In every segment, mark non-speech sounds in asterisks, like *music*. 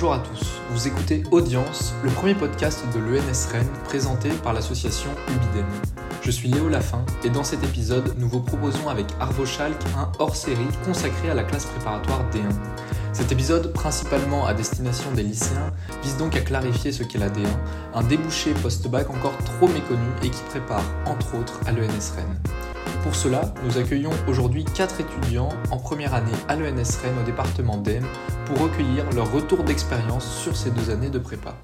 Bonjour à tous, vous écoutez Audience, le premier podcast de l'ENS Rennes présenté par l'association Ubiden. Je suis Léo Lafin et dans cet épisode, nous vous proposons avec Arvo Schalk un hors-série consacré à la classe préparatoire D1. Cet épisode, principalement à destination des lycéens, vise donc à clarifier ce qu'est la D1, un débouché post-bac encore trop méconnu et qui prépare, entre autres, à l'ENS Rennes. Pour cela, nous accueillons aujourd'hui 4 étudiants en première année à l'ENS Rennes au département d'Aisne pour recueillir leur retour d'expérience sur ces deux années de prépa.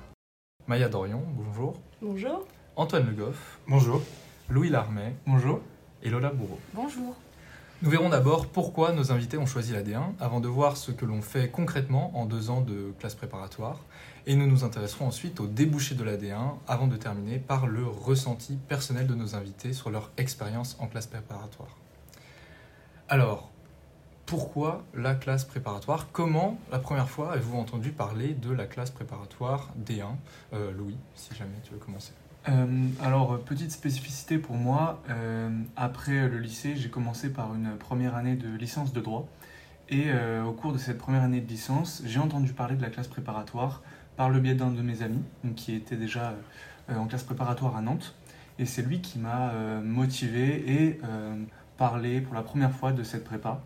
Maya Dorion, bonjour. Bonjour. Antoine Le Goff. Bonjour. Louis Larmet. Bonjour. Et Lola Bourreau. Bonjour. Nous verrons d'abord pourquoi nos invités ont choisi la D1 avant de voir ce que l'on fait concrètement en deux ans de classe préparatoire. Et nous nous intéresserons ensuite au débouché de la D1 avant de terminer par le ressenti personnel de nos invités sur leur expérience en classe préparatoire. Alors, pourquoi la classe préparatoire? Comment, la première fois, avez-vous entendu parler de la classe préparatoire D1 euh, Louis, si jamais tu veux commencer. Euh, alors, petite spécificité pour moi, euh, après le lycée, j'ai commencé par une première année de licence de droit. Et au cours de cette première année de licence, j'ai entendu parler de la classe préparatoire par le biais d'un de mes amis, qui était déjà euh, en classe préparatoire à Nantes. Et c'est lui qui m'a euh, motivé et euh, parlé pour la première fois de cette prépa.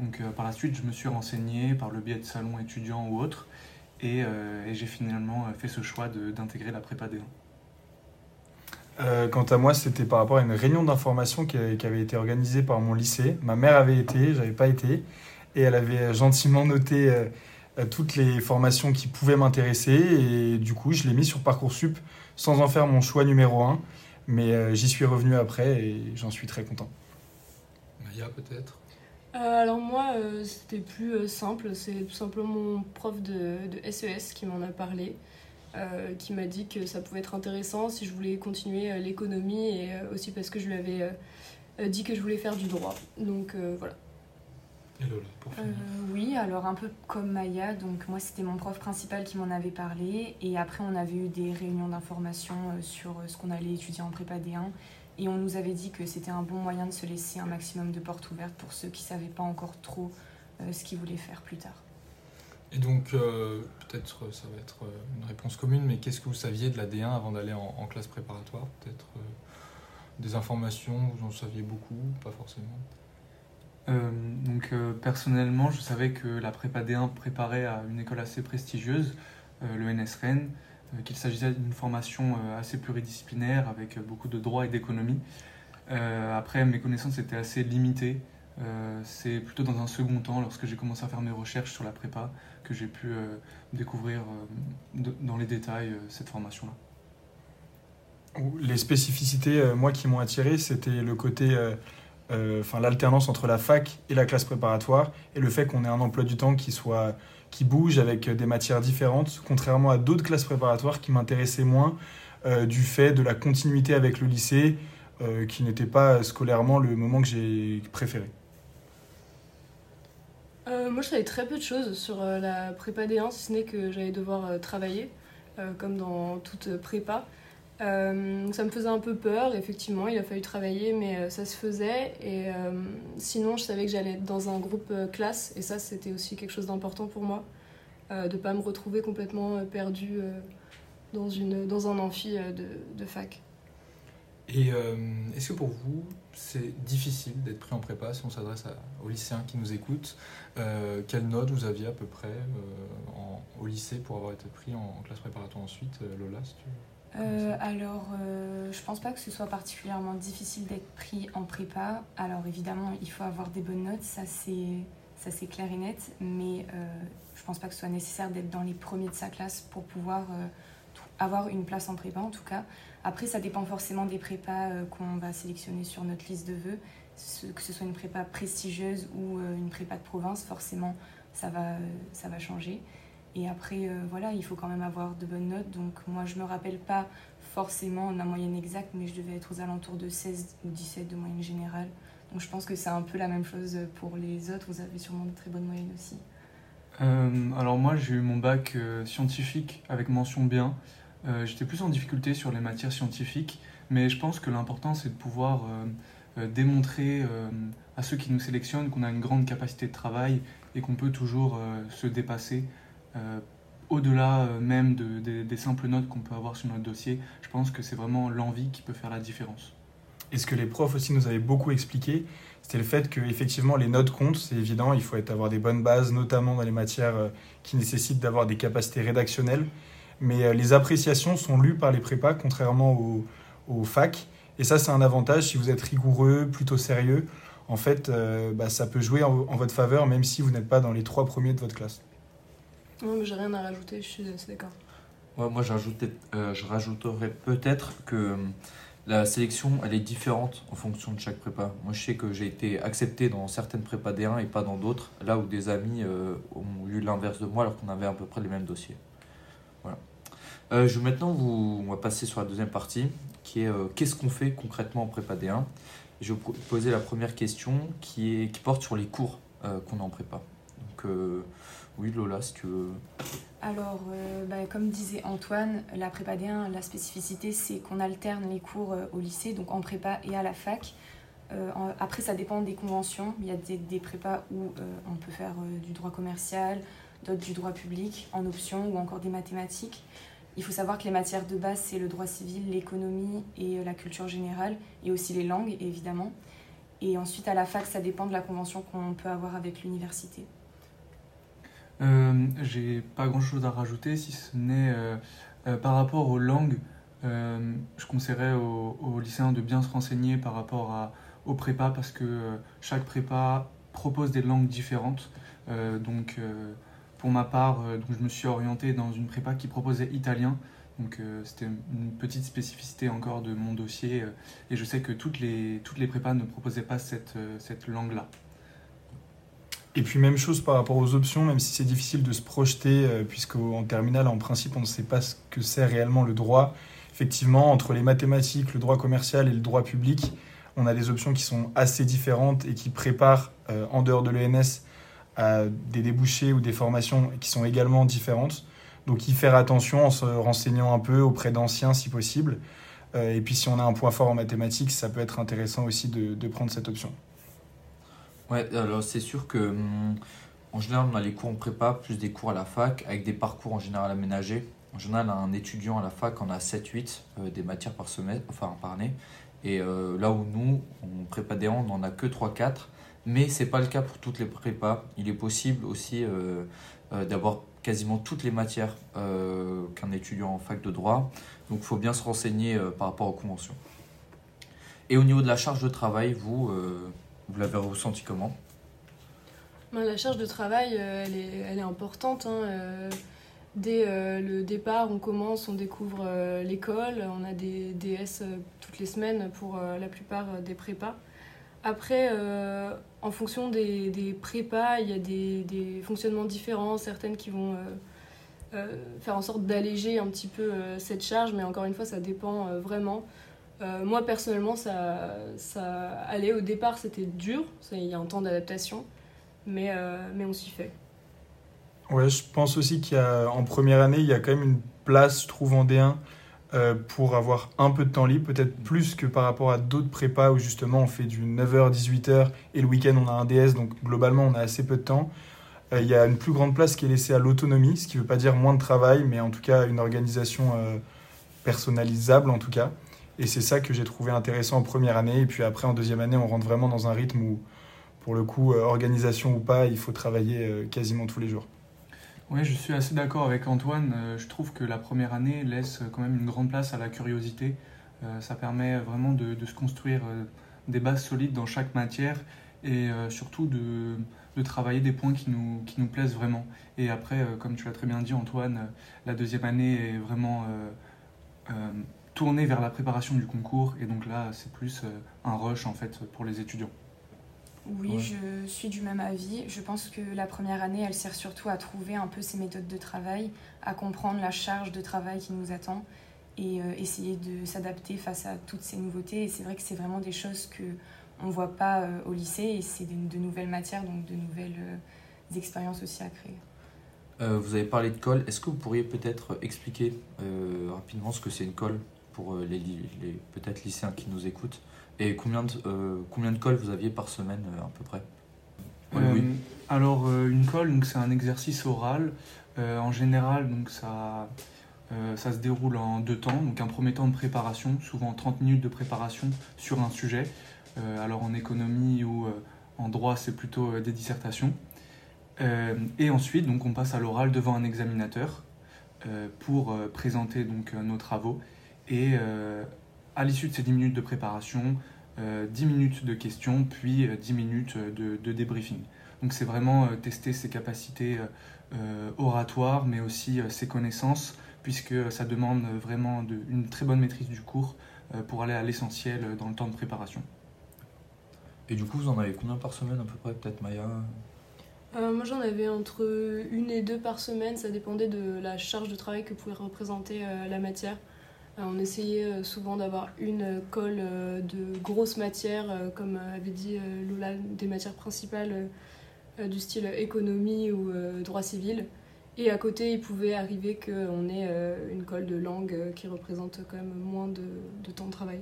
Donc euh, par la suite, je me suis renseigné par le biais de salons étudiants ou autres. Et, euh, j'ai finalement euh, fait ce choix d'intégrer la prépa D1. Euh, quant à moi, c'était par rapport à une réunion d'information qui, avait été organisée par mon lycée. Ma mère avait été, j'avais pas été, et elle avait gentiment noté euh, euh, toutes les formations qui pouvaient m'intéresser, et du coup, je l'ai mis sur Parcoursup sans en faire mon choix numéro un, mais euh, j'y suis revenu après et j'en suis très content. Maya peut-être? Euh, alors moi, euh, c'était plus euh, simple. C'est tout simplement mon prof de, de SES qui m'en a parlé, euh, qui m'a dit que ça pouvait être intéressant si je voulais continuer euh, l'économie et euh, aussi parce que je lui avais euh, euh, dit que je voulais faire du droit. Donc euh, voilà. Et Lola, pour Euh, oui, alors un peu comme Maya, donc moi c'était mon prof principal qui m'en avait parlé et après on avait eu des réunions d'information euh, sur euh, ce qu'on allait étudier en prépa D1 et on nous avait dit que c'était un bon moyen de se laisser un maximum de portes ouvertes pour ceux qui savaient pas encore trop ce qu'ils voulaient faire plus tard. Et donc, euh, peut-être ça va être une réponse commune, mais qu'est-ce que vous saviez de la D1 avant d'aller en, en classe préparatoire? Peut-être euh, des informations, vous en saviez beaucoup, pas forcément? Euh, donc euh, personnellement, je savais que la prépa D1 préparait à une école assez prestigieuse, euh, le NS Rennes, qu'il s'agissait d'une formation assez pluridisciplinaire avec beaucoup de droit et d'économie. Après, mes connaissances étaient assez limitées. C'est plutôt dans un second temps, lorsque j'ai commencé à faire mes recherches sur la prépa, que j'ai pu découvrir dans les détails cette formation-là. Les spécificités, moi, qui m'ont attiré, c'était le côté, euh, enfin, l'alternance entre la fac et la classe préparatoire, et le fait qu'on ait un emploi du temps qui soit, qui bouge avec des matières différentes, contrairement à d'autres classes préparatoires qui m'intéressaient moins euh, du fait de la continuité avec le lycée, euh, qui n'était pas scolairement le moment que j'ai préféré. Moi, je savais très peu de choses sur la prépa D1, si ce n'est que j'allais devoir travailler, comme dans toute prépa. Euh, ça me faisait un peu peur, effectivement, il a fallu travailler, mais euh, ça se faisait. Et euh, sinon, je savais que j'allais être dans un groupe classe, et ça, c'était aussi quelque chose d'important pour moi, de ne pas me retrouver complètement perdue dans, dans un amphi de, fac. Et est-ce que pour vous, c'est difficile d'être pris en prépa si on s'adresse aux lycéens qui nous écoutent Quelle note vous aviez à peu près au lycée pour avoir été pris en, classe préparatoire ensuite Lola. Euh, alors, euh, je pense pas que ce soit particulièrement difficile d'être pris en prépa. Alors évidemment, il faut avoir des bonnes notes, ça c'est ça c'est clair et net, mais euh, je pense pas que ce soit nécessaire d'être dans les premiers de sa classe pour pouvoir euh, avoir une place en prépa en tout cas. Après, ça dépend forcément des prépas euh, qu'on va sélectionner sur notre liste de vœux, que ce soit une prépa prestigieuse ou une prépa de province, forcément ça va, ça va changer. Et après, euh, voilà, il faut quand même avoir de bonnes notes. Donc moi, je me rappelle pas forcément la moyenne exacte, mais je devais être aux alentours de 16 ou 17 de moyenne générale. Donc je pense que c'est un peu la même chose pour les autres. Vous avez sûrement de très bonnes moyennes aussi. Euh, alors moi j'ai eu mon bac euh, scientifique avec mention bien. J'étais plus en difficulté sur les matières scientifiques, mais je pense que l'important c'est de pouvoir démontrer à ceux qui nous sélectionnent qu'on a une grande capacité de travail et qu'on peut toujours se dépasser au-delà euh, même de- de- des simples notes qu'on peut avoir sur notre dossier. Je pense que c'est vraiment l'envie qui peut faire la différence. Et ce que les profs aussi nous avaient beaucoup expliqué, c'était le fait que effectivement les notes comptent, c'est évident, il faut avoir des bonnes bases, notamment dans les matières euh, qui nécessitent d'avoir des capacités rédactionnelles. Mais euh, les appréciations sont lues par les prépas, contrairement aux, facs. Et ça, c'est un avantage si vous êtes rigoureux, plutôt sérieux. En fait, euh, bah, ça peut jouer en votre faveur, même si vous n'êtes pas dans les trois premiers de votre classe. Non, mais j'ai rien à rajouter, je suis assez d'accord. Ouais, moi, euh, je rajouterais peut-être que euh, la sélection, elle est différente en fonction de chaque prépa. Moi, je sais que j'ai été accepté dans certaines prépas D1 et pas dans d'autres, là où des amis euh, ont eu l'inverse de moi alors qu'on avait à peu près les mêmes dossiers. Voilà. Euh, je vais maintenant vous, on va passer sur la deuxième partie, qui est euh, qu'est-ce qu'on fait concrètement en prépa D1 Je vais vous poser la première question qui, est, qui porte sur les cours euh, qu'on a en prépa. Donc, euh, oui, Lola, si. Alors, euh, bah, comme disait Antoine, la prépa D1, la spécificité, c'est qu'on alterne les cours euh, au lycée, donc en prépa et à la fac. Euh, après, ça dépend des conventions. Il y a des, prépas où on peut faire du droit commercial, d'autres du droit public en option ou encore des mathématiques. Il faut savoir que les matières de base, c'est le droit civil, l'économie et la culture générale, et aussi les langues, évidemment. Et ensuite, à la fac, ça dépend de la convention qu'on peut avoir avec l'université. Euh, J'ai pas grand chose à rajouter si ce n'est euh, euh, par rapport aux langues. je conseillerais aux, lycéens de bien se renseigner par rapport à, aux prépas parce que chaque prépa propose des langues différentes. Donc, pour ma part, je me suis orienté dans une prépa qui proposait italien. Donc, c'était une petite spécificité encore de mon dossier. et je sais que toutes les, toutes les prépas ne proposaient pas cette, cette langue-là. Et puis même chose par rapport aux options, même si c'est difficile de se projeter, euh, puisqu'en terminale, en principe, on ne sait pas ce que c'est réellement le droit. Effectivement, entre les mathématiques, le droit commercial et le droit public, on a des options qui sont assez différentes et qui préparent, euh, en dehors de l'ENS, à des débouchés ou des formations qui sont également différentes. Donc y faire attention en se renseignant un peu auprès d'anciens si possible. Euh, et puis si on a un point fort en mathématiques, ça peut être intéressant aussi de prendre cette option. Ouais, alors c'est sûr que hum, en général, on a les cours en prépa, plus des cours à la fac, avec des parcours en général aménagés. En général, un étudiant à la fac en a 7-8 euh, des matières par semestre, enfin par année. Et euh, là où nous, en prépa D1, on n'en a que 3-4. Mais c'est pas le cas pour toutes les prépas. Il est possible aussi euh, d'avoir quasiment toutes les matières qu'un étudiant en fac de droit. Donc il faut bien se renseigner par rapport aux conventions. Et au niveau de la charge de travail, vous, vous l'avez ressenti comment? La charge de travail, euh, elle est, elle est importante. hein, euh, Dès euh, le départ, on commence, on découvre l'école, on a des DS toutes les semaines pour la plupart des prépas. Après, en fonction des, prépas, il y a des, fonctionnements différents, certaines qui vont faire en sorte d'alléger un petit peu cette charge, mais encore une fois, ça dépend vraiment. Euh, moi, personnellement, ça, ça allait. Au départ, c'était dur, il y a un temps d'adaptation mais, euh, mais on s'y fait. Ouais, je pense aussi qu'il y a, en première année, il y a quand même une place, je trouve, en D1 euh, pour avoir un peu de temps libre, peut-être plus que par rapport à d'autres prépas où justement on fait du 9h, 18h et le week-end on a un DS, donc globalement on a assez peu de temps. Il y a une plus grande place qui est laissée à l'autonomie, ce qui ne veut pas dire moins de travail, mais en tout cas une organisation personnalisable en tout cas. Et c'est ça que j'ai trouvé intéressant en première année. Et puis après, en deuxième année, on rentre vraiment dans un rythme où, pour le coup, euh, organisation ou pas, il faut travailler euh, quasiment tous les jours. Oui, je suis assez d'accord avec Antoine. Euh, je trouve que la première année laisse quand même une grande place à la curiosité. Ça permet vraiment de, se construire des bases solides dans chaque matière et surtout de, travailler des points qui nous, qui nous plaisent vraiment. Et après, comme tu l'as très bien dit, Antoine, la deuxième année est vraiment tournée vers la préparation du concours. Et donc là, c'est plus euh, un rush en fait pour les étudiants. Oui, Ouais. je suis du même avis. Je pense que la première année, elle sert surtout à trouver un peu ses méthodes de travail, à comprendre la charge de travail qui nous attend et euh, essayer de s'adapter face à toutes ces nouveautés. Et c'est vrai que c'est vraiment des choses que on ne voit pas euh, au lycée et c'est de, de nouvelles matières, donc de nouvelles euh, expériences aussi à créer. Euh, Vous avez parlé de colle. Est-ce que vous pourriez peut-être expliquer euh, rapidement ce que c'est une colle? Pour euh, les, peut-être lycéens qui nous écoutent Et combien de, euh, combien de colles vous aviez par semaine euh, à peu près? Euh. Alors, une colle, c'est un exercice oral. En général, donc ça, ça se déroule en deux temps. Donc, un premier temps de préparation, souvent 30 minutes de préparation sur un sujet. Alors, en économie ou en droit, c'est plutôt des dissertations. Et ensuite, donc, on passe à l'oral devant un examinateur pour présenter donc, nos travaux. Et euh, à l'issue de ces 10 minutes de préparation, euh, 10 minutes de questions, puis euh, 10 minutes de, de débriefing. Donc c'est vraiment euh, tester ses capacités euh, euh, oratoires, mais aussi euh, ses connaissances, puisque ça demande vraiment de- une très bonne maîtrise du cours euh, pour aller à l'essentiel euh, dans le temps de préparation. Et du coup, vous en avez combien par semaine à peu près Peut-être Maya? Euh, moi j'en avais entre une et deux par semaine, ça dépendait de la charge de travail que pouvait représenter euh, la matière. Euh, on essayait euh, souvent d'avoir une colle euh, de grosses matières, comme avait dit Lola, des matières principales du style économie ou droit civil. Et à côté, il pouvait arriver qu'on ait une colle de langue qui représente quand même moins de, de temps de travail.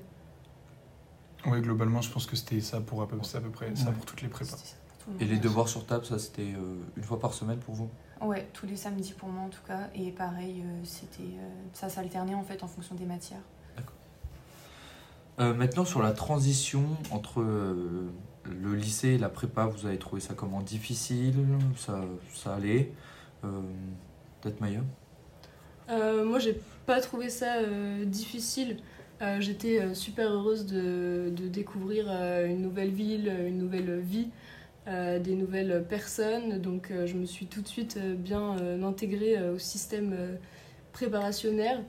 Oui, globalement, je pense que c'était ça pour à peu, à peu près ça Ouais. pour toutes les prépas. C'était ça pour tout le Et les devoirs sur table, ça c'était une fois par semaine pour vous? Ouais, tous les samedis pour moi en tout cas. Et pareil, euh, c'était euh, ça s'alternait en fait en fonction des matières. Euh, Maintenant, sur la transition entre euh, le lycée et la prépa, vous avez trouvé ça comment? Difficile? Ça, ça allait? Euh, Peut-être Maya Euh, moi, j'ai pas trouvé ça euh, difficile. Euh, J'étais euh, super heureuse de, de découvrir euh, une nouvelle ville, une nouvelle vie, euh, des nouvelles personnes. Donc, euh, je me suis tout de suite euh, bien euh, intégrée euh, au système euh, préparationnaire.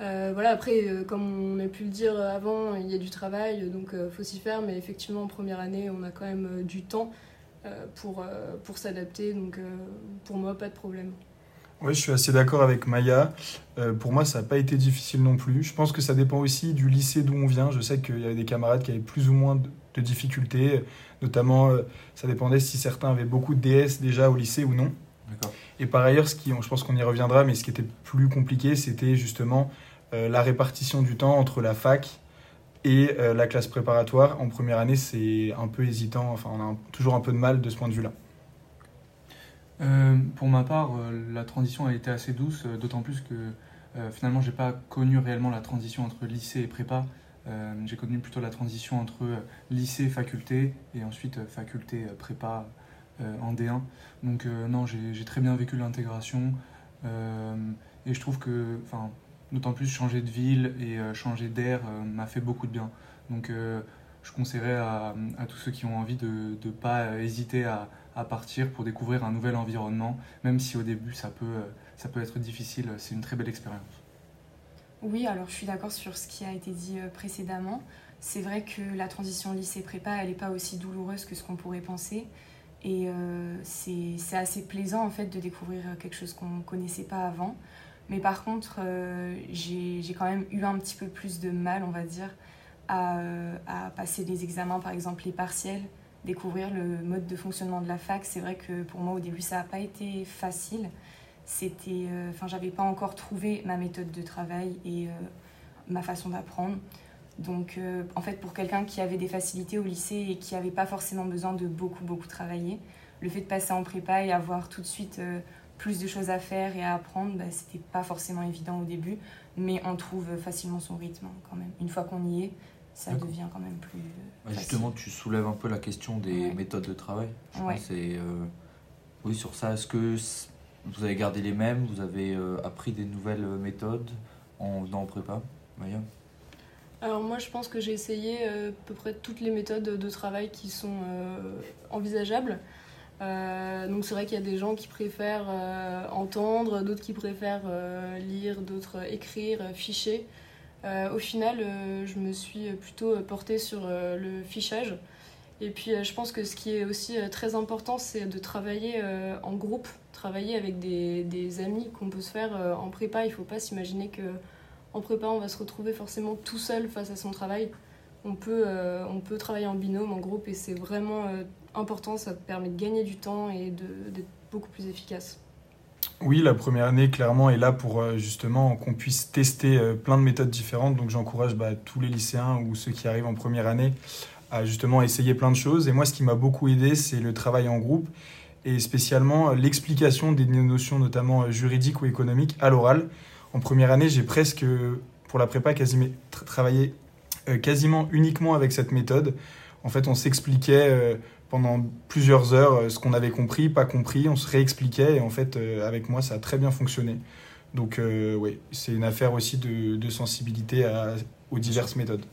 Euh, voilà, après, euh, comme on a pu le dire avant, il y a du travail, donc il faut s'y faire. Mais effectivement, en première année, on a quand même euh, du temps euh, pour, euh, pour s'adapter. Donc, euh, pour moi, pas de problème. Oui, je suis assez d'accord avec Maya. Euh, pour moi, ça n'a pas été difficile non plus. Je pense que ça dépend aussi du lycée d'où on vient. Je sais qu'il y avait des camarades qui avaient plus ou moins de difficultés. Notamment, euh, ça dépendait si certains avaient beaucoup de DS déjà au lycée ou non. Et par ailleurs, ce qui, je pense qu'on y reviendra, mais ce qui était plus compliqué, c'était justement euh, la répartition du temps entre la fac et euh, la classe préparatoire. En première année, c'est un peu hésitant. Enfin, on a un- toujours un peu de mal de ce point de vue-là. Euh, pour ma part, euh, la transition a été assez douce, euh, d'autant plus que euh, finalement, j'ai pas connu réellement la transition entre lycée et prépa. Euh, j'ai connu plutôt la transition entre euh, lycée, faculté, et ensuite euh, faculté, prépa en D1. Donc non, j'ai très bien vécu l'intégration, et je trouve que, enfin, d'autant plus changer de ville et changer d'air m'a fait beaucoup de bien. Donc je conseillerais à, tous ceux qui ont envie de ne pas hésiter à, à partir pour découvrir un nouvel environnement, même si au début ça peut, ça peut être difficile, c'est une très belle expérience. Oui, alors je suis d'accord sur ce qui a été dit euh, précédemment. C'est vrai que la transition lycée-prépa, elle n'est pas aussi douloureuse que ce qu'on pourrait penser. Et euh, c'est assez plaisant en fait de découvrir quelque chose qu'on ne connaissait pas avant. Mais par contre, euh, j'ai quand même eu un petit peu plus de mal, on va dire, à, euh, à passer les examens, par exemple les partiels, découvrir le mode de fonctionnement de la fac. C'est vrai que pour moi au début ça n'a pas été facile. C'était, euh, enfin, j'avais pas encore trouvé ma méthode de travail et euh, ma façon d'apprendre. Donc, euh, en fait, pour quelqu'un qui avait des facilités au lycée et qui n'avait pas forcément besoin de beaucoup, beaucoup travailler, le fait de passer en prépa et avoir tout de suite plus de choses à faire et à apprendre, bah, c'était pas forcément évident au début, mais on trouve facilement son rythme hein, quand même. Une fois qu'on y est, ça devient quand même plus. Bah, facile. Justement, tu soulèves un peu la question des Ouais. méthodes de travail. Je Ouais. pense et euh, oui sur ça. Est-ce que vous avez gardé les mêmes Vous avez euh, appris des nouvelles euh, méthodes en venant en prépa Maya Alors moi je pense que j'ai essayé euh, à peu près toutes les méthodes de travail qui sont envisageables. Donc c'est vrai qu'il y a des gens qui préfèrent entendre, d'autres qui préfèrent lire, d'autres écrire, ficher. Au final, je me suis plutôt portée sur le fichage. Et puis euh, je pense que ce qui est aussi euh, très important, c'est de travailler euh, en groupe, travailler avec des, amis qu'on peut se faire en prépa. Il ne faut pas s'imaginer que en prépa, on va se retrouver forcément tout seul face à son travail. On peut, on peut travailler en binôme, en groupe, et c'est vraiment important. Ça permet de gagner du temps et d'être beaucoup plus efficace. Oui, la première année, clairement, est là pour justement qu'on puisse tester plein de méthodes différentes. Donc j'encourage bah, tous les lycéens ou ceux qui arrivent en première année à justement essayer plein de choses. Et moi, ce qui m'a beaucoup aidé, c'est le travail en groupe. et spécialement l'explication des notions notamment juridiques ou économiques à l'oral. En première année, j'ai presque, pour la prépa, quasiment travaillé quasiment uniquement avec cette méthode. En fait, on s'expliquait pendant plusieurs heures ce qu'on avait compris, pas compris, on se réexpliquait et en fait, avec moi, ça a très bien fonctionné. Donc oui, c'est une affaire aussi de, sensibilité aux diverses méthodes.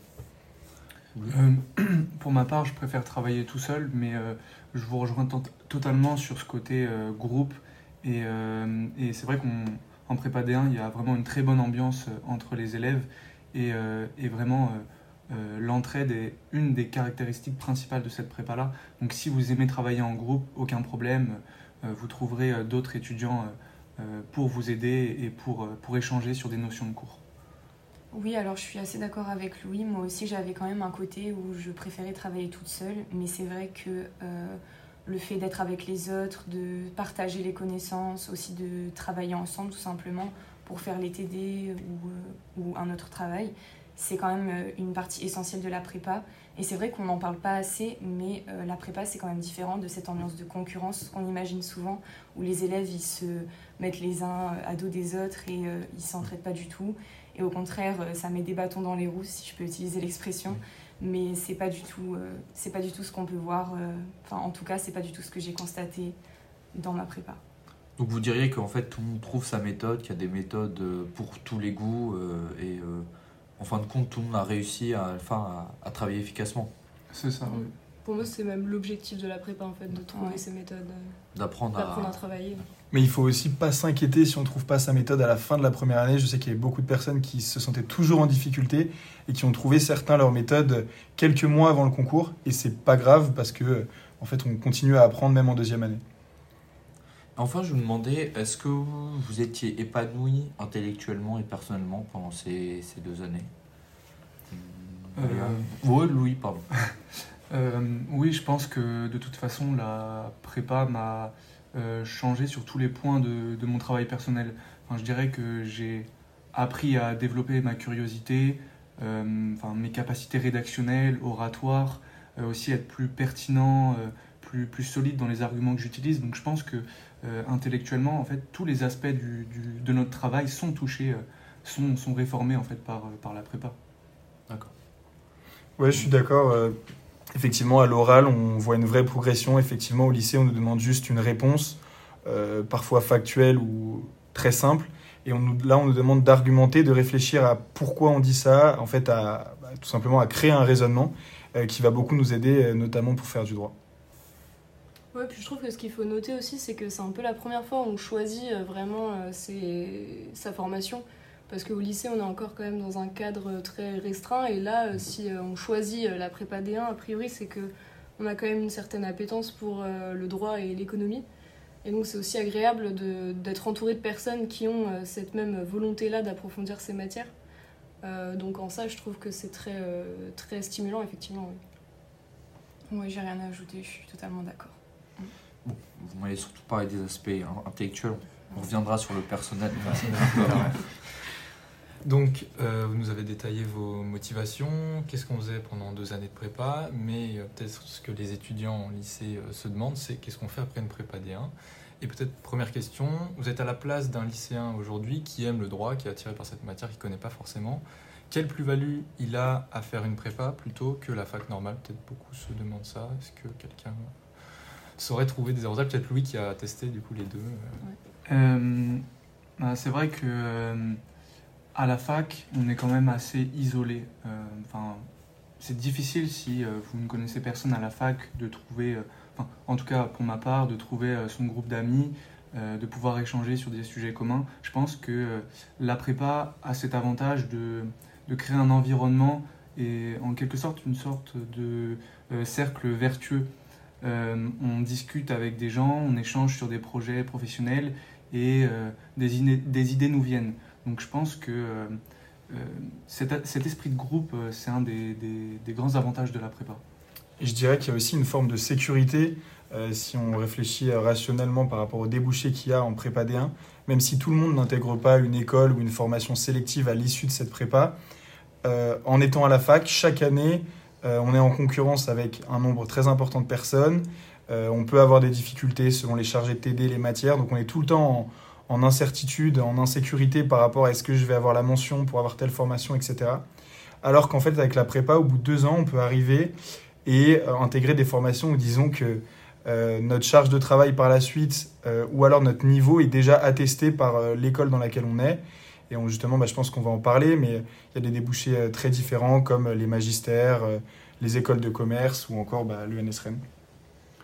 Euh, *clears throat* pour ma part, je préfère travailler tout seul, mais euh, je vous rejoins totalement sur ce côté euh, groupe. Et, c'est vrai qu'en prépa D1, il y a vraiment une très bonne ambiance entre les élèves. Et, et vraiment, l'entraide est une des caractéristiques principales de cette prépa-là. Donc si vous aimez travailler en groupe, aucun problème. vous trouverez d'autres étudiants pour vous aider et pour, pour échanger sur des notions de cours. Oui, alors je suis assez d'accord avec Louis. Moi aussi, j'avais quand même un côté où je préférais travailler toute seule. Mais c'est vrai que euh, le fait d'être avec les autres, de partager les connaissances, aussi de travailler ensemble tout simplement pour faire les TD ou, euh, ou un autre travail, c'est quand même euh, une partie essentielle de la prépa. Et c'est vrai qu'on n'en parle pas assez, mais la prépa, c'est quand même différent de cette ambiance de concurrence qu'on imagine souvent, où les élèves, ils se mettent les uns à dos des autres et ils s'entraident pas du tout. Et au contraire, euh, ça met des bâtons dans les roues, si je peux utiliser l'expression. Mais c'est pas du tout, euh, c'est pas du tout ce qu'on peut voir. Euh, enfin, en tout cas, c'est pas du tout ce que j'ai constaté dans ma prépa. Donc vous diriez qu'en fait tout le monde trouve sa méthode, qu'il y a des méthodes pour tous les goûts et en fin de compte tout le monde a réussi à, enfin, à, travailler efficacement. C'est ça, oui. Pour moi c'est même l'objectif de la prépa en fait, de trouver ces méthodes. D'apprendre à... à travailler. Mais il faut aussi pas s'inquiéter si on ne trouve pas sa méthode à la fin de la première année. Je sais qu'il y avait beaucoup de personnes qui se sentaient toujours en difficulté et qui ont trouvé certains leur méthode quelques mois avant le concours. Et c'est pas grave parce que, en fait, on continue à apprendre même en deuxième année. Enfin, je me demandais, est-ce que vous étiez épanoui intellectuellement et personnellement pendant ces, ces deux années? Euh... Oui, Louis, pardon. *laughs* euh, oui, je pense que de toute façon, la prépa m'a euh, changer sur tous les points de, de mon travail personnel. Enfin, je dirais que j'ai appris à développer ma curiosité, euh, enfin, mes capacités rédactionnelles, oratoires, euh, aussi être plus pertinent, plus, plus solide dans les arguments que j'utilise. Donc je pense que intellectuellement, en fait, tous les aspects du, du, de notre travail sont touchés, sont, sont réformés en fait par, par la prépa. D'accord. Ouais, je suis d'accord effectivement, à l'oral, on voit une vraie progression. Effectivement, au lycée, on nous demande juste une réponse, euh, parfois factuelle ou très simple. Et là, on nous demande d'argumenter, de réfléchir à pourquoi on dit ça, en fait, bah, tout simplement à créer un raisonnement euh, qui va beaucoup nous aider, euh, notamment pour faire du droit. Ouais, puis je trouve que ce qu'il faut noter aussi, c'est que c'est un peu la première fois où on choisit vraiment sa formation parce qu'au lycée, on est encore quand même dans un cadre très restreint. Et là, euh, si euh, on choisit euh, la prépa D1, a priori, c'est que on a quand même une certaine appétence pour le droit et l'économie. Et donc, c'est aussi agréable d'être entouré de personnes qui ont cette même volonté-là d'approfondir ces matières. donc, en ça, je trouve que c'est très, très stimulant, effectivement. Oui, oui j'ai rien à ajouter, je suis totalement d'accord. Bon, vous m'avez surtout parlé des aspects hein, intellectuels. On reviendra sur le personnel. *laughs* Donc, euh, vous nous avez détaillé vos motivations, qu'est-ce qu'on faisait pendant deux années de prépa, mais euh, peut-être ce que les étudiants en lycée euh, se demandent, c'est qu'est-ce qu'on fait après une prépa D1 Et peut-être première question, vous êtes à la place d'un lycéen aujourd'hui qui aime le droit, qui est attiré par cette matière, qui ne connaît pas forcément. Quelle plus-value il a à faire une prépa plutôt que la fac normale? Peut-être beaucoup se demandent ça. Est-ce que quelqu'un saurait trouver des avantages? Peut-être Louis qui a testé du coup les deux. Bah, c'est vrai que à la fac, on est quand même assez isolé. Euh, enfin, c'est difficile si euh, vous ne connaissez personne à la fac de trouver, euh, en tout cas pour ma part, de trouver son groupe d'amis, de pouvoir échanger sur des sujets communs. Je pense que la prépa a cet avantage de, de, créer un environnement et en quelque sorte une sorte de cercle vertueux. on discute avec des gens, on échange sur des projets professionnels et des, des idées nous viennent. Donc je pense que euh, euh, cet, esprit de groupe, euh, c'est un des, grands avantages de la prépa. Je dirais qu'il y a aussi une forme de sécurité si on réfléchit rationnellement par rapport aux débouchés qu'il y a en prépa D1. Même si tout le monde n'intègre pas une école ou une formation sélective à l'issue de cette prépa, en étant à la fac, chaque année, on est en concurrence avec un nombre très important de personnes. On peut avoir des difficultés selon les chargés de TD, les matières. Donc on est tout le temps en, en incertitude, en insécurité par rapport à est-ce que je vais avoir la mention pour avoir telle formation, etc. Alors qu'en fait, avec la prépa, au bout de deux ans, on peut arriver et euh, intégrer des formations où disons que euh, notre charge de travail par la suite euh, ou alors notre niveau est déjà attesté par l'école dans laquelle on est. Et on, justement, bah, je pense qu'on va en parler, mais il y a des débouchés très différents comme les magistères, les écoles de commerce ou encore bah,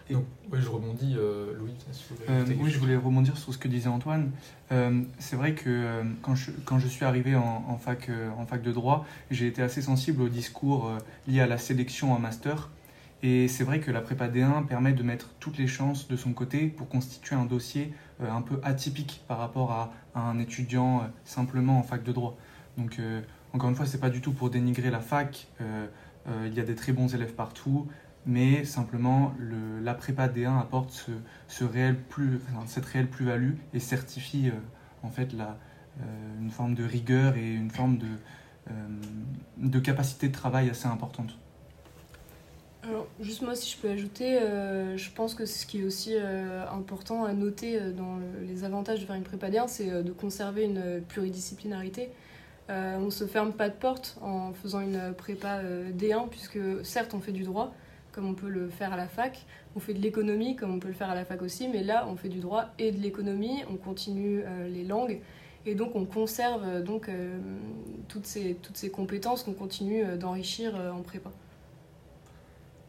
Donc, oui, je rebondis, euh, Louis. si Euh, oui, je voulais rebondir sur ce que disait Antoine. Euh, c'est vrai que quand, je, quand je suis arrivé en, en fac, en fac de droit, j'ai été assez sensible au discours lié à la sélection en master. Et c'est vrai que la prépa D1 permet de mettre toutes les chances de son côté pour constituer un dossier un peu atypique par rapport à, un étudiant simplement en fac de droit. Donc, encore une fois, c'est pas du tout pour dénigrer la fac. il y a des très bons élèves partout mais simplement le, la prépa D1 apporte cette réelle plus-value et certifie euh, en fait euh, une forme de rigueur et une forme de, euh, de capacité de travail assez importante. Alors, juste moi, si je peux ajouter, je pense que ce qui est aussi important à noter dans le- les avantages de faire une prépa D1, c'est de conserver une pluridisciplinarité. On ne se ferme pas de porte en faisant une prépa euh, D1, puisque certes, on fait du droit, comme on peut le faire à la fac, on fait de l'économie, comme on peut le faire à la fac aussi, mais là, on fait du droit et de l'économie, on continue euh, les langues, et donc on conserve euh, donc, euh, toutes, ces, toutes ces compétences qu'on continue d'enrichir en prépa.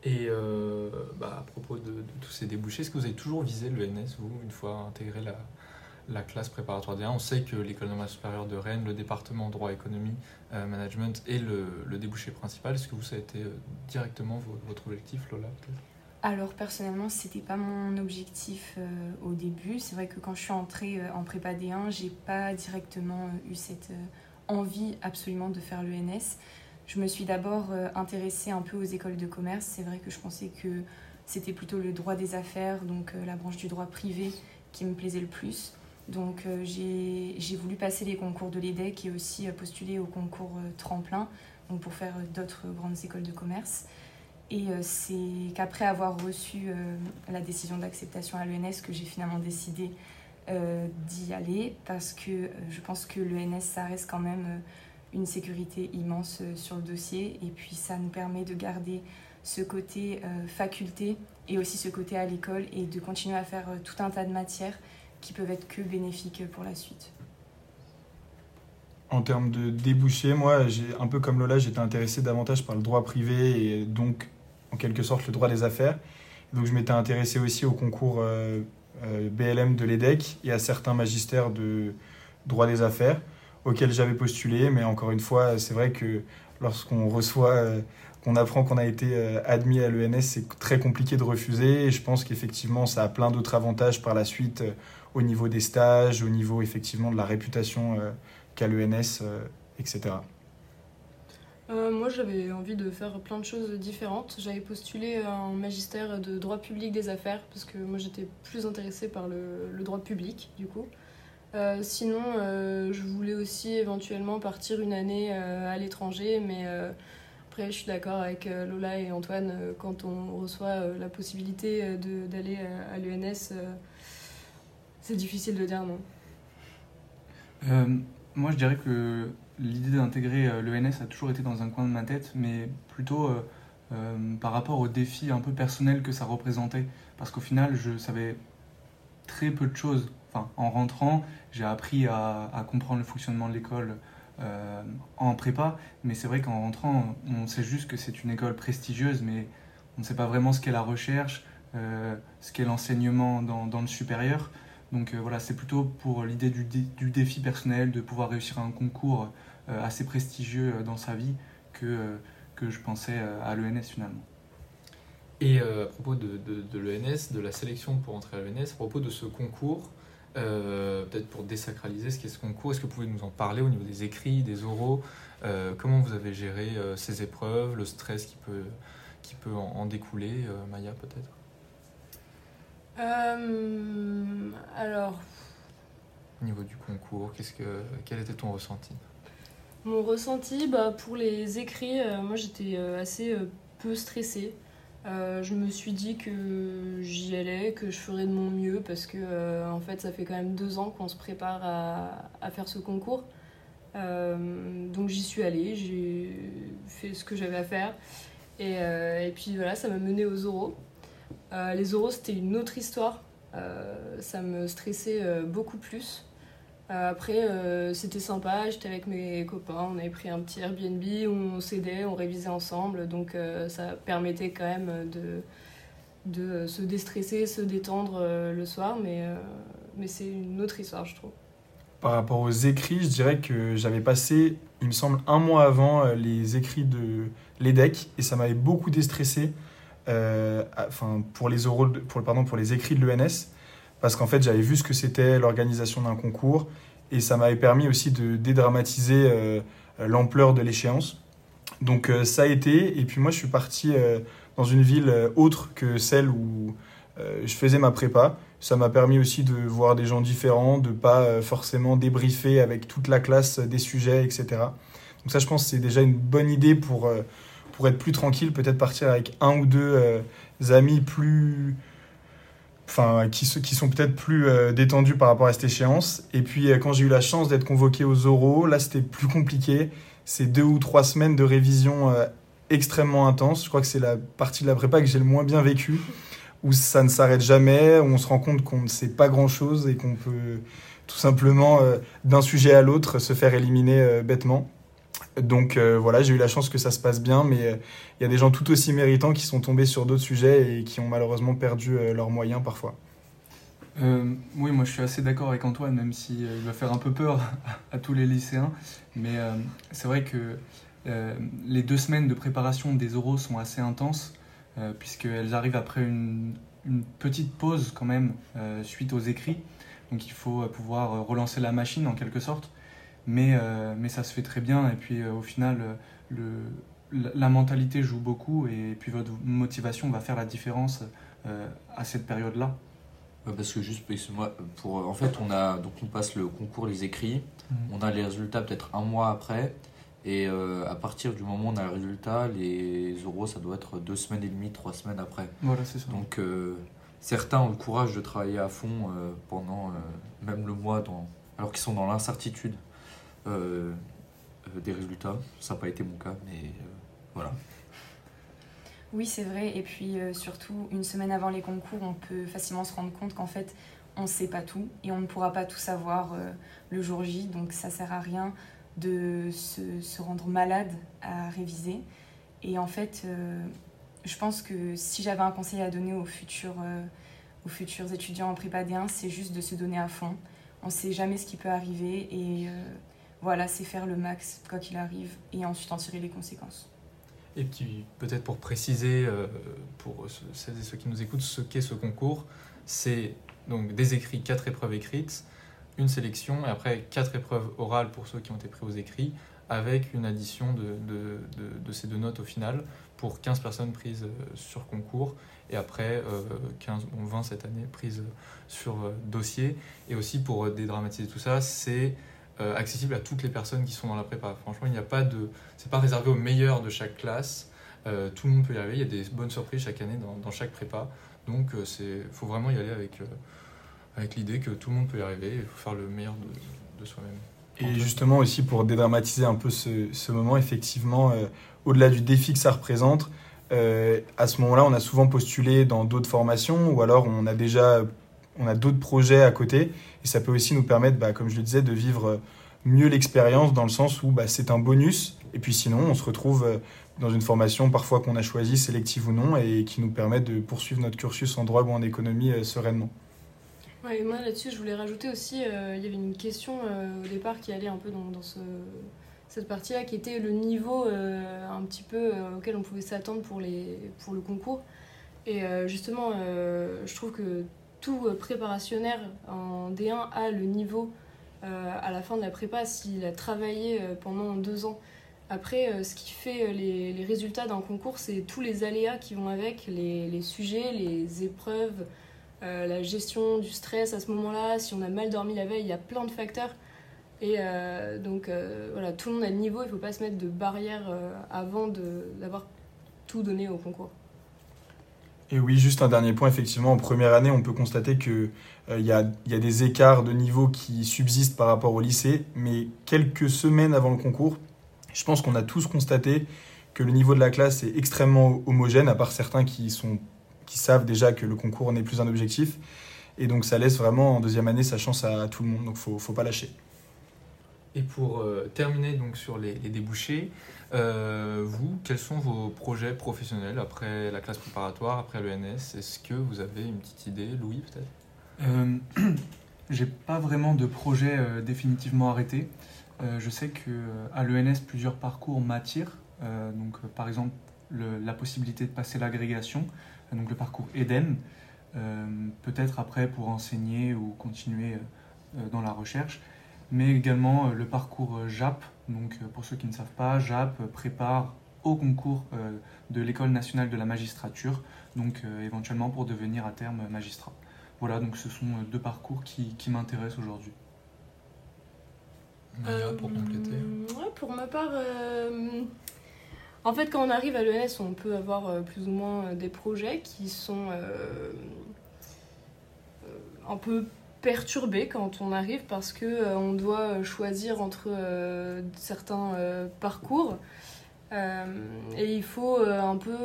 Et bah, à propos de, de tous ces débouchés, est-ce que vous avez toujours visé l'ENS, vous, une fois intégré la, la classe préparatoire D1 On sait que l'école normale supérieure de Rennes, le département droit, économie, euh, management est le, le débouché principal. Est-ce que vous, ça a été euh, directement vo- votre objectif, Lola Alors personnellement, c'était pas mon objectif euh, au début. C'est vrai que quand je suis entrée en prépa D1, j'ai pas directement eu cette envie absolument de faire l'ENS. Je me suis d'abord intéressée un peu aux écoles de commerce. C'est vrai que je pensais que c'était plutôt le droit des affaires, donc la branche du droit privé, qui me plaisait le plus. Donc euh, j'ai voulu passer les concours de l'EDEC et aussi euh, postuler au concours euh, tremplin, pour faire d'autres grandes écoles de commerce. Et c'est qu'après avoir reçu la décision d'acceptation à l'ENS que j'ai finalement décidé d'y aller parce que je pense que l'ENS, ça reste quand même une sécurité immense sur le dossier et puis ça nous permet de garder ce côté faculté et aussi ce côté à l'école et de continuer à faire tout un tas de matières qui peuvent être que bénéfiques pour la suite. En termes de débouchés, moi, un peu comme Lola, j'étais intéressé davantage par le droit privé et donc en quelque sorte le droit des affaires. Donc je m'étais intéressé aussi au concours euh, euh, BLM de l'EDEC et à certains magistères de droit des affaires auxquels j'avais postulé. Mais encore une fois, c'est vrai que lorsqu'on reçoit, euh, qu'on apprend qu'on a été admis à l'ENS, c'est très compliqué de refuser. Et je pense qu'effectivement, ça a plein d'autres avantages par la suite au niveau des stages, au niveau effectivement de la réputation euh, qu'a l'ENS, euh, etc. Euh, moi, j'avais envie de faire plein de choses différentes. J'avais postulé en magistère de droit public des affaires parce que moi, j'étais plus intéressée par le, droit public, du coup. Euh, sinon, euh, je voulais aussi éventuellement partir une année euh, à l'étranger, mais euh, après, je suis d'accord avec euh, Lola et Antoine, euh, quand on reçoit euh, la possibilité euh, d'aller euh, à l'ENS, euh, c'est difficile de dire non. Euh, moi, je dirais que l'idée d'intégrer euh, l'ENS a toujours été dans un coin de ma tête, mais plutôt euh, par rapport aux défis un peu personnels que ça représentait. Parce qu'au final, je savais très peu de choses. Enfin, en rentrant, j'ai appris à, comprendre le fonctionnement de l'école en prépa, mais c'est vrai qu'en rentrant, on sait juste que c'est une école prestigieuse, mais on ne sait pas vraiment ce qu'est la recherche, ce qu'est l'enseignement dans le supérieur. Donc euh, voilà, c'est plutôt pour l'idée du, du défi personnel, de pouvoir réussir un concours euh, assez prestigieux euh, dans sa vie que, je pensais à l'ENS finalement. Et à propos de, de, l'ENS, de la sélection pour entrer à l'ENS, à propos de ce concours, peut-être pour désacraliser ce qu'est ce concours, est-ce que vous pouvez nous en parler au niveau des écrits, des oraux Comment vous avez géré ces épreuves, le stress qui peut, en, découler Maya peut-être? Euh, alors, Au niveau du concours, qu'est-ce que, quel était ton ressenti? Mon ressenti, bah, pour les écrits, euh, moi j'étais euh, assez peu stressée. Euh, je me suis dit que j'y allais, que je ferais de mon mieux parce que euh, en fait ça fait quand même deux ans qu'on se prépare à, à faire ce concours. Euh, donc j'y suis allée, j'ai fait ce que j'avais à faire et, et puis voilà ça m'a mené aux oraux. Euh, les oraux c'était une autre histoire, Euh, ça me stressait euh, beaucoup plus. Après, c'était sympa, j'étais avec mes copains, on avait pris un petit Airbnb, on s'aidait, on révisait ensemble, donc ça permettait quand même de, de se déstresser, se détendre le soir, mais, mais c'est une autre histoire, je trouve. Par rapport aux écrits, je dirais que j'avais passé, il me semble, un mois avant les écrits de l'EDEC et ça m'avait beaucoup déstressé enfin, pour, les oraux pardon, pour les écrits de l'ENS parce qu'en fait j'avais vu ce que c'était l'organisation d'un concours et ça m'avait permis aussi de dédramatiser euh, l'ampleur de l'échéance. Donc euh, ça a été, et puis moi je suis parti euh, dans une ville euh, autre que celle où euh, je faisais ma prépa. Ça m'a permis aussi de voir des gens différents, de pas euh, forcément débriefer avec toute la classe euh, des sujets, etc. Donc ça, je pense, c'est déjà une bonne idée pour, euh, pour être plus tranquille, peut-être partir avec un ou deux euh, amis plus... Enfin, qui, qui sont peut-être plus euh, détendus par rapport à cette échéance. Et puis, euh, quand j'ai eu la chance d'être convoqué aux oraux, là, c'était plus compliqué. C'est deux ou trois semaines de révision extrêmement intense. Je crois que c'est la partie de la prépa que j'ai le moins bien vécue où ça ne s'arrête jamais, où on se rend compte qu'on ne sait pas grand-chose et qu'on peut tout simplement, d'un sujet à l'autre, se faire éliminer bêtement. Donc euh, voilà, j'ai eu la chance que ça se passe bien, mais euh, il y a des gens tout aussi méritants qui sont tombés sur d'autres sujets et qui ont malheureusement perdu euh, leurs moyens parfois. Oui, moi je suis assez d'accord avec Antoine, même si euh, il va faire un peu peur *laughs* à tous les lycéens. Mais c'est vrai que les deux semaines de préparation des oraux sont assez intenses, puisqu'elles arrivent après une, une petite pause quand même suite aux écrits. Donc il faut pouvoir relancer la machine en quelque sorte. Mais, euh, mais ça se fait très bien. Et puis euh, au final, euh, le, la, mentalité joue beaucoup. Et puis votre motivation va faire la différence euh, à cette période-là. Ouais, parce que juste, pour, en fait, on a donc on passe le concours, les écrits, on a les résultats peut-être un mois après, et euh, à partir du moment où on a le résultat, les euros, ça doit être deux semaines et demie, trois semaines après. Voilà, c'est ça. Donc euh, certains ont le courage de travailler à fond euh, pendant même le mois, dans, alors qu'ils sont dans l'incertitude euh, euh, des résultats. Ça n'a pas été mon cas, mais euh, voilà. Oui, c'est vrai. Et puis surtout, une semaine avant les concours, on peut facilement se rendre compte qu'en fait, on ne sait pas tout et on ne pourra pas tout savoir le jour J. Donc ça sert à rien de se, rendre malade à réviser. Et en fait, je pense que si j'avais un conseil à donner aux futurs, aux futurs étudiants en prépa D1, c'est juste de se donner à fond. On ne sait jamais ce qui peut arriver et voilà, c'est faire le max quoi qu'il arrive et ensuite en tirer les conséquences. Et puis peut-être pour préciser euh, pour celles et ceux qui nous écoutent ce qu'est ce concours, c'est donc des écrits, quatre épreuves écrites, une sélection et après quatre épreuves orales pour ceux qui ont été pris aux écrits, avec une addition de, de, de- ces deux notes au final pour 15 personnes prises euh, sur concours et après euh, 15, bon, 20 cette année prises sur dossier. Et aussi pour dédramatiser tout ça, c'est euh, accessible à toutes les personnes qui sont dans la prépa. Franchement, il n'y a pas de c'est pas réservé aux meilleurs de chaque classe. Euh, tout le monde peut y arriver. Il y a des bonnes surprises chaque année dans, chaque prépa. Donc, il faut vraiment y aller avec, euh, avec l'idée que tout le monde peut y arriver. Il faut faire le meilleur de, de soi-même. Et justement aussi pour dédramatiser un peu ce, moment, effectivement, euh, au-delà du défi que ça représente, euh, à ce moment-là, on a souvent postulé dans d'autres formations ou alors on a déjà on a d'autres projets à côté et ça peut aussi nous permettre, bah, comme je le disais, de vivre mieux l'expérience dans le sens où bah, c'est un bonus et puis sinon on se retrouve euh, dans une formation parfois qu'on a choisie, sélective ou non, et qui nous permet de poursuivre notre cursus en droit ou en économie euh, sereinement. Ouais, moi là-dessus, je voulais rajouter aussi, euh, il y avait une question euh, au départ qui allait un peu dans, dans ce, cette partie-là, qui était le niveau euh, un petit peu euh, auquel on pouvait s'attendre pour, pour le concours. Et euh, justement, euh, je trouve que tout euh, préparationnaire en D1 a le niveau euh, à la fin de la prépa s'il a travaillé euh, pendant deux ans. Après, ce qui fait les, résultats d'un concours, c'est tous les aléas qui vont avec, les, sujets, les épreuves, la gestion du stress à ce moment-là, si on a mal dormi la veille, il y a plein de facteurs. Et donc voilà, tout le monde a le niveau, il ne faut pas se mettre de barrière avant d'avoir tout donné au concours. Et oui, juste un dernier point, effectivement, en première année, on peut constater qu'il il y, a, y a des écarts de niveau qui subsistent par rapport au lycée, mais quelques semaines avant le concours, je pense qu'on a tous constaté que le niveau de la classe est extrêmement homogène, à part certains qui, savent déjà que le concours n'est plus un objectif. Et donc ça laisse vraiment en deuxième année sa chance à tout le monde, donc il ne faut pas lâcher. Et pour euh, terminer donc sur les, débouchés, euh, vous, quels sont vos projets professionnels après la classe préparatoire, après l'ENS Est-ce que vous avez une petite idée, Louis peut-être? Euh, *clears throat* J'ai pas vraiment de projet euh, définitivement arrêté. Je sais que à l'ENS plusieurs parcours m'attirent. Donc par exemple le- la possibilité de passer l'agrégation, donc le parcours EDEN. Peut-être après pour enseigner ou continuer dans la recherche, mais également euh, le parcours euh, JAP. Donc euh, pour ceux qui ne savent pas, JAP euh, prépare au concours euh, de l'école nationale de la magistrature, donc euh, éventuellement pour devenir à terme magistrat. Voilà, donc ce sont euh, deux parcours qui, qui m'intéressent aujourd'hui. Maya, pour Euh, compléter. ouais, pour ma part, euh, en fait, quand on arrive à l'ENS, on peut avoir euh, plus ou moins euh, des projets qui sont euh, euh, un peu perturbés quand on arrive parce que euh, on doit choisir entre euh, certains euh, parcours Euh, et il faut euh, un peu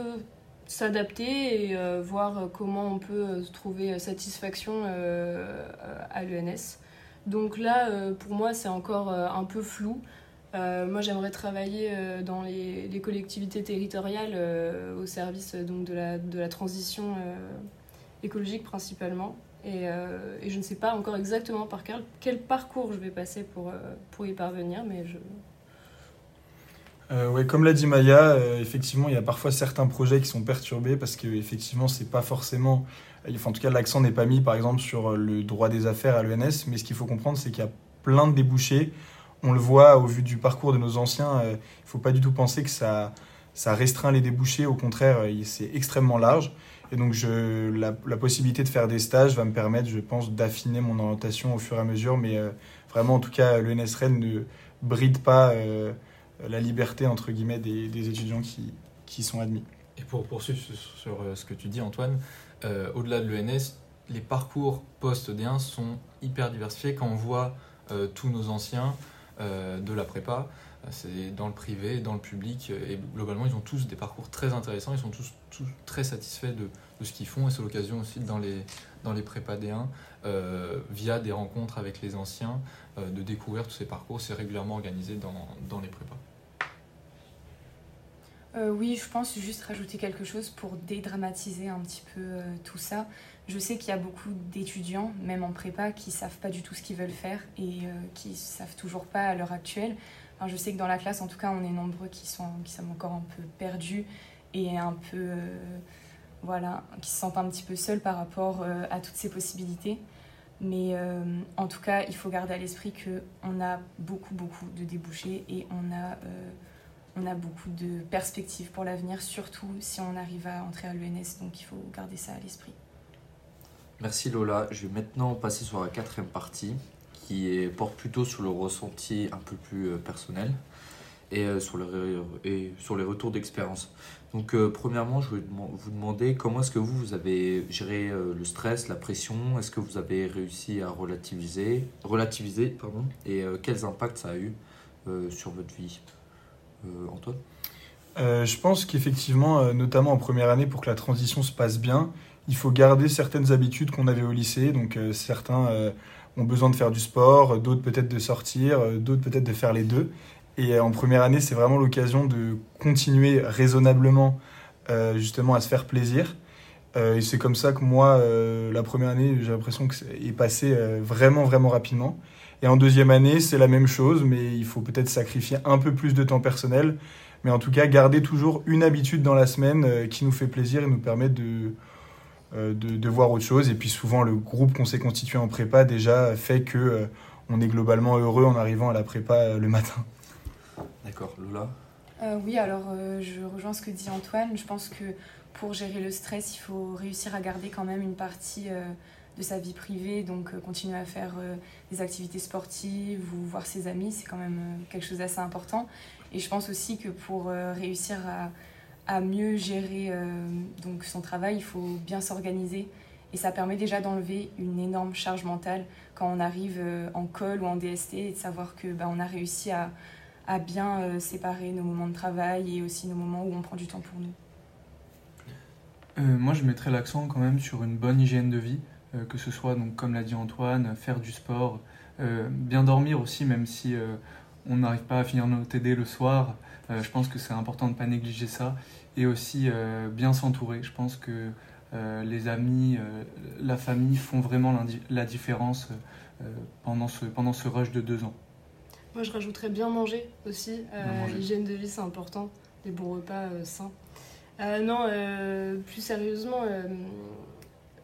s'adapter et euh, voir comment on peut euh, trouver satisfaction euh, à l'ENS. Donc là, euh, pour moi, c'est encore euh, un peu flou. Euh, moi, j'aimerais travailler euh, dans les, les collectivités territoriales euh, au service euh, donc, de, la, de la transition euh, écologique principalement. Et, euh, et je ne sais pas encore exactement par quel, parcours je vais passer pour, euh, pour y parvenir, mais je... Euh, comme l'a dit Maya, euh, effectivement, il y a parfois certains projets qui sont perturbés parce que effectivement, c'est pas forcément, en tout cas, l'accent n'est pas mis, par exemple, sur le droit des affaires à l'ENS. Mais ce qu'il faut comprendre, c'est qu'il y a plein de débouchés. On le voit au vu du parcours de nos anciens. il faut pas du tout penser que ça, ça restreint les débouchés. Au contraire, c'est extrêmement large. Et donc, la, possibilité de faire des stages va me permettre, je pense, d'affiner mon orientation au fur et à mesure. Mais euh, vraiment, en tout cas, Rennes ne bride pas. euh, la liberté entre guillemets des, étudiants qui, qui sont admis. Et pour poursuivre sur, euh, ce que tu dis, Antoine, au-delà de l'ENS, les parcours post-D1 sont hyper diversifiés. Quand on voit tous nos anciens de la prépa, euh, c'est dans le privé, dans le public, euh, et globalement, ils ont tous des parcours très intéressants, ils sont tous, très satisfaits de, ce qu'ils font, et c'est l'occasion aussi dans les, dans les prépas D1, euh, via des rencontres avec les anciens, euh, de découvrir tous ces parcours. C'est régulièrement organisé dans, dans les prépas. Euh, oui, je pense juste rajouter quelque chose pour dédramatiser un petit peu euh, tout ça. Je sais qu'il y a beaucoup d'étudiants, même en prépa, qui savent pas du tout ce qu'ils veulent faire et euh, qui savent toujours pas à l'heure actuelle. Je sais que dans la classe, en tout cas, on est nombreux qui sont, qui sont encore un peu perdus et un peu, euh, voilà, qui se sentent un petit peu seuls par rapport à toutes ces possibilités. Mais en tout cas, il faut garder à l'esprit qu'on a beaucoup, beaucoup de débouchés et on a on a beaucoup de perspectives pour l'avenir, surtout si on arrive à entrer à l'ENS, donc il faut garder ça à l'esprit. Merci Lola. Je vais maintenant passer sur la quatrième partie qui porte plutôt sur le ressenti un peu plus euh, personnel et, euh, sur, le, les retours d'expérience. Donc euh, premièrement, je deman- vous demander comment est-ce que vous, avez géré le stress, la pression, est-ce que vous avez réussi à relativiser, relativiser pardon, et quels impacts ça a eu sur votre vie? Antoine Euh, je pense qu'effectivement, euh, notamment en première année, pour que la transition se passe bien, il faut garder certaines habitudes qu'on avait au lycée. Donc euh, certains euh, ont besoin de faire du sport, d'autres peut-être de sortir, euh, d'autres peut-être de faire les deux. Et euh, en première année, c'est vraiment l'occasion de continuer raisonnablement euh, justement à se faire plaisir. Euh, et c'est comme ça que moi, euh, la première année, j'ai l'impression que est passé euh, vraiment, vraiment rapidement. Et en deuxième année, c'est la même chose, mais il faut peut-être sacrifier un peu plus de temps personnel. Mais en tout cas, garder toujours une habitude dans la semaine euh, qui nous fait plaisir et nous permet de, euh, de, de voir autre chose. Et puis souvent, le groupe qu'on s'est constitué en prépa déjà fait que euh, on est globalement heureux en arrivant à la prépa le matin. D'accord, Lola? Euh, oui, alors euh, je rejoins ce que dit Antoine. Je pense que pour gérer le stress, il faut réussir à garder quand même une partie euh, de sa vie privée, donc euh, continuer à faire euh, des activités sportives ou voir ses amis, c'est quand même euh, quelque chose d'assez important. Et je pense aussi que pour réussir à, à mieux gérer donc son travail, il faut bien s'organiser. Et ça permet déjà d'enlever une énorme charge mentale quand on arrive en col ou en DST et de savoir que bah, on a réussi à, à bien séparer nos moments de travail et aussi nos moments où on prend du temps pour nous. moi, je mettrais l'accent quand même sur une bonne hygiène de vie, que ce soit, donc, comme l'a dit Antoine, faire du sport, bien dormir aussi, même si on n'arrive pas à finir nos TD le soir. Euh, je pense que c'est important de ne pas négliger ça. Et aussi euh, bien s'entourer. Je pense que euh, les amis, la famille font vraiment la différence pendant, ce, pendant ce rush de deux ans. Moi, je rajouterais bien manger aussi. L'hygiène de vie, c'est important. Des bons repas sains. non, plus sérieusement,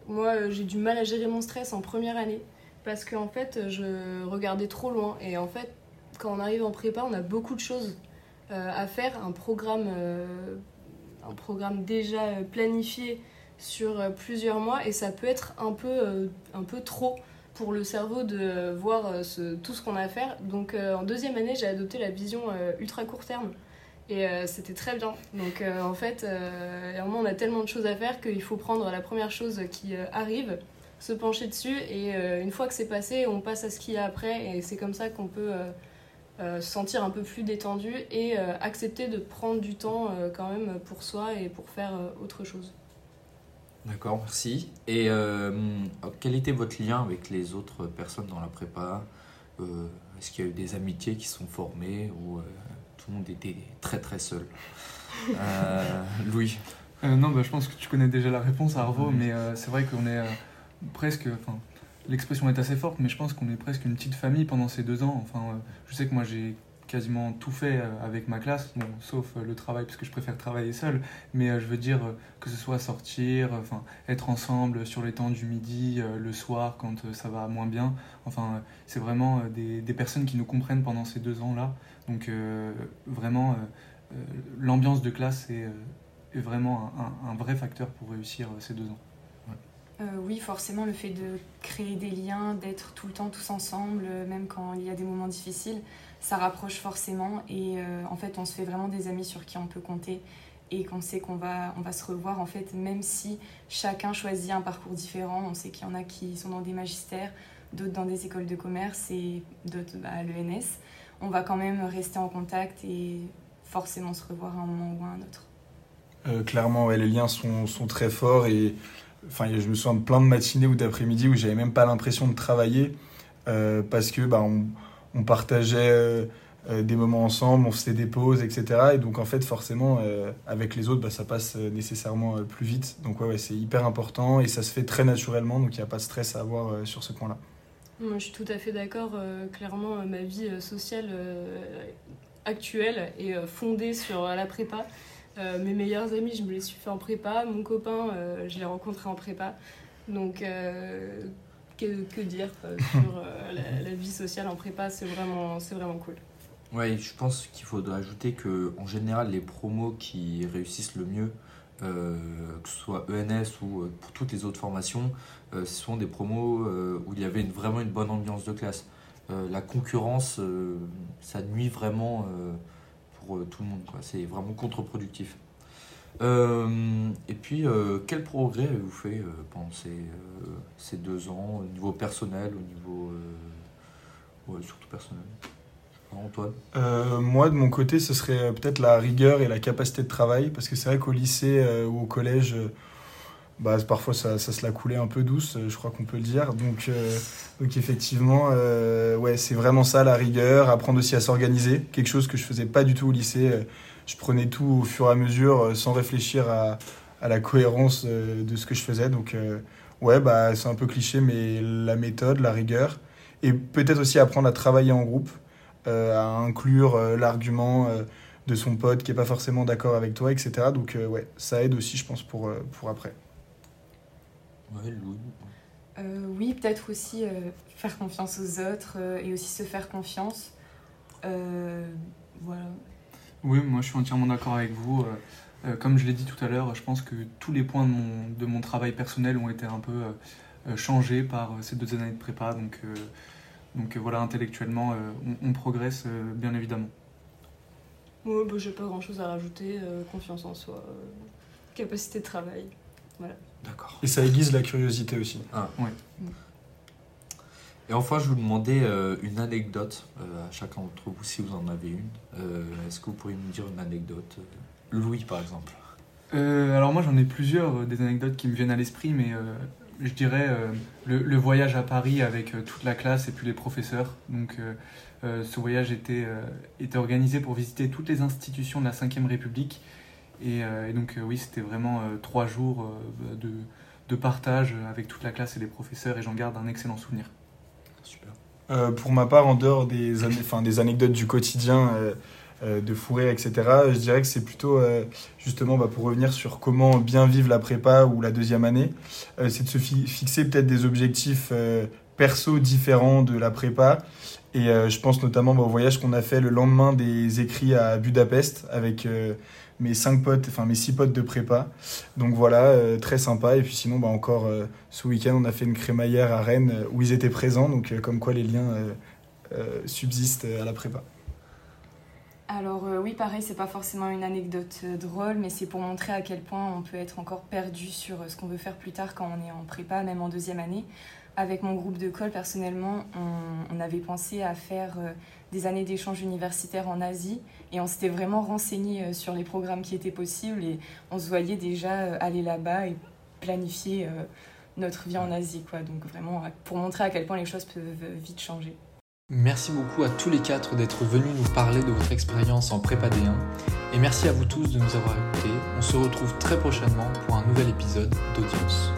moi, j'ai du mal à gérer mon stress en première année parce qu'en fait, je regardais trop loin. Et en fait, quand on arrive en prépa, on a beaucoup de choses euh, à faire, un programme, euh, un programme déjà planifié sur euh, plusieurs mois et ça peut être un peu, un peu trop pour le cerveau de voir tout ce qu'on a à faire. Donc en deuxième année, j'ai adopté la vision ultra court terme et c'était très bien. Donc en fait, on a tellement de choses à faire qu'il faut prendre la première chose qui arrive, se pencher dessus et une fois que c'est passé, on passe à ce qu'il y a après et c'est comme ça qu'on peut euh, se sentir un peu plus détendu et euh, accepter de prendre du temps euh, quand même pour soi et pour faire autre chose. D'accord, merci. Et quel était votre lien avec les autres personnes dans la prépa? Est-ce qu'il y a eu des amitiés qui sont formées ou tout le monde était très très seul *laughs* Louis Non, bah, je pense que tu connais déjà la réponse, Arvo, mais c'est vrai qu'on est presque l'expression est assez forte, mais je pense qu'on est presque une petite famille pendant ces deux ans. Enfin, euh, je sais que moi j'ai quasiment tout fait euh, avec ma classe, bon, sauf euh, le travail parce que je préfère travailler seul. Mais je veux dire que ce soit sortir, enfin être ensemble sur les temps du midi, le soir quand ça va moins bien. Enfin, c'est vraiment des, des, personnes qui nous comprennent pendant ces deux ans là. Donc vraiment, l'ambiance de classe est, vraiment un, vrai facteur pour réussir ces deux ans. Euh, oui, forcément, le fait de créer des liens, d'être tout le temps tous ensemble, euh, même quand il y a des moments difficiles, ça rapproche forcément. Et euh, en fait, on se fait vraiment des amis sur qui on peut compter et qu'on sait qu'on va, on va se revoir. En fait, même si chacun choisit un parcours différent, on sait qu'il y en a qui sont dans des magistères, d'autres dans des écoles de commerce et d'autres bah, à l'ENS. On va quand même rester en contact et forcément se revoir à un moment ou à un autre. clairement, les liens sont, sont très forts et Enfin, je me souviens de plein de matinées ou d'après-midi où j'avais même pas l'impression de travailler euh, parce que bah, on, partageait euh, euh, des moments ensemble, on faisait des pauses, etc. Et donc en fait, forcément, avec les autres, bah, ça passe nécessairement plus vite. Donc ouais, c'est hyper important et ça se fait très naturellement, donc il n'y a pas de stress à avoir sur ce point-là. Moi, je suis tout à fait d'accord. clairement, ma vie sociale actuelle est fondée sur la prépa. Euh, mes meilleurs amis, je me les suis fait en prépa. Mon copain, euh, je l'ai rencontré en prépa. Donc, euh, que, dire *laughs* sur la, vie sociale en prépa C'est vraiment, vraiment cool. Oui, je pense qu'il faudrait ajouter que en général, les promos qui réussissent le mieux, que ce soit ENS ou pour toutes les autres formations, ce sont des promos où il y avait vraiment une bonne ambiance de classe. la concurrence, ça nuit vraiment euh, tout le monde. C'est vraiment contre-productif. Euh, et puis, euh, quel progrès avez-vous fait pendant ces, deux ans, au niveau personnel, au niveau. surtout personnel? Antoine Moi, de mon côté, ce serait peut-être la rigueur et la capacité de travail, parce que c'est vrai qu'au lycée ou au collège, bah, parfois ça, se la coulait un peu douce, je crois qu'on peut le dire. Donc, euh, effectivement, euh, ouais, c'est vraiment ça la rigueur, apprendre aussi à s'organiser, quelque chose que je faisais pas du tout au lycée. Je prenais tout au fur et à mesure euh, sans réfléchir à, à la cohérence de ce que je faisais. Donc ouais, bah, c'est un peu cliché, mais la méthode, la rigueur, et peut-être aussi apprendre à travailler en groupe, à inclure l'argument de son pote qui est pas forcément d'accord avec toi, etc. Donc ouais, ça aide aussi, je pense, pour, pour après. Euh, oui, peut-être aussi euh, faire confiance aux autres euh, et aussi se faire confiance. voilà. Oui, moi je suis entièrement d'accord avec vous. comme je l'ai dit tout à l'heure, je pense que tous les points de mon, de mon travail personnel ont été un peu changés par ces deux années de prépa. Donc, donc voilà, intellectuellement, on, progresse bien évidemment. Moi, bah, j'ai pas grand chose à rajouter. euh, confiance en soi, euh, capacité de travail. D'accord. Et ça aiguise la curiosité aussi. Et enfin, je vous demandais euh, une anecdote euh, à chacun d'entre vous, si vous en avez une. Euh, Est-ce que vous pourriez me dire une anecdote euh, Louis, par exemple? Euh, alors moi j'en ai plusieurs, euh, des anecdotes qui me viennent à l'esprit, mais euh, je dirais euh, le, le voyage à Paris avec euh, toute la classe et puis les professeurs. Donc euh, euh, ce voyage était, euh, était organisé pour visiter toutes les institutions de la Ve République. Et, euh, et donc euh, oui, c'était vraiment euh, trois jours euh, de, de partage avec toute la classe et les professeurs et j'en garde un excellent souvenir. Super. Euh, pour ma part, en dehors des, des anecdotes du quotidien, de fou rire, etc., je dirais que c'est plutôt, euh, justement, bah, pour revenir sur comment bien vivre la prépa ou la deuxième année, euh, c'est de se fi- fixer peut-être des objectifs euh, perso différents de la prépa. Et euh, je pense notamment bah, au voyage qu'on a fait le lendemain des écrits à Budapest avec euh, mes cinq potes, enfin mes six potes de prépa. Donc voilà, euh, très sympa. Et puis sinon, bah, encore euh, ce week-end, on a fait une crémaillère à Rennes euh, où ils étaient présents. Donc euh, comme quoi les liens euh, euh, subsistent euh, à la prépa. Alors euh, oui, pareil, c'est pas forcément une anecdote euh, drôle, mais c'est pour montrer à quel point on peut être encore perdu sur euh, ce qu'on veut faire plus tard quand on est en prépa, même en deuxième année. Avec mon groupe de colle, personnellement, on, on avait pensé à faire des années d'échange universitaire en Asie et on s'était vraiment renseigné sur les programmes qui étaient possibles et on se voyait déjà aller là-bas et planifier notre vie en Asie, quoi. Donc vraiment pour montrer à quel point les choses peuvent vite changer. Merci beaucoup à tous les quatre d'être venus nous parler de votre expérience en prépa D1 et merci à vous tous de nous avoir écoutés. On se retrouve très prochainement pour un nouvel épisode d'Audience.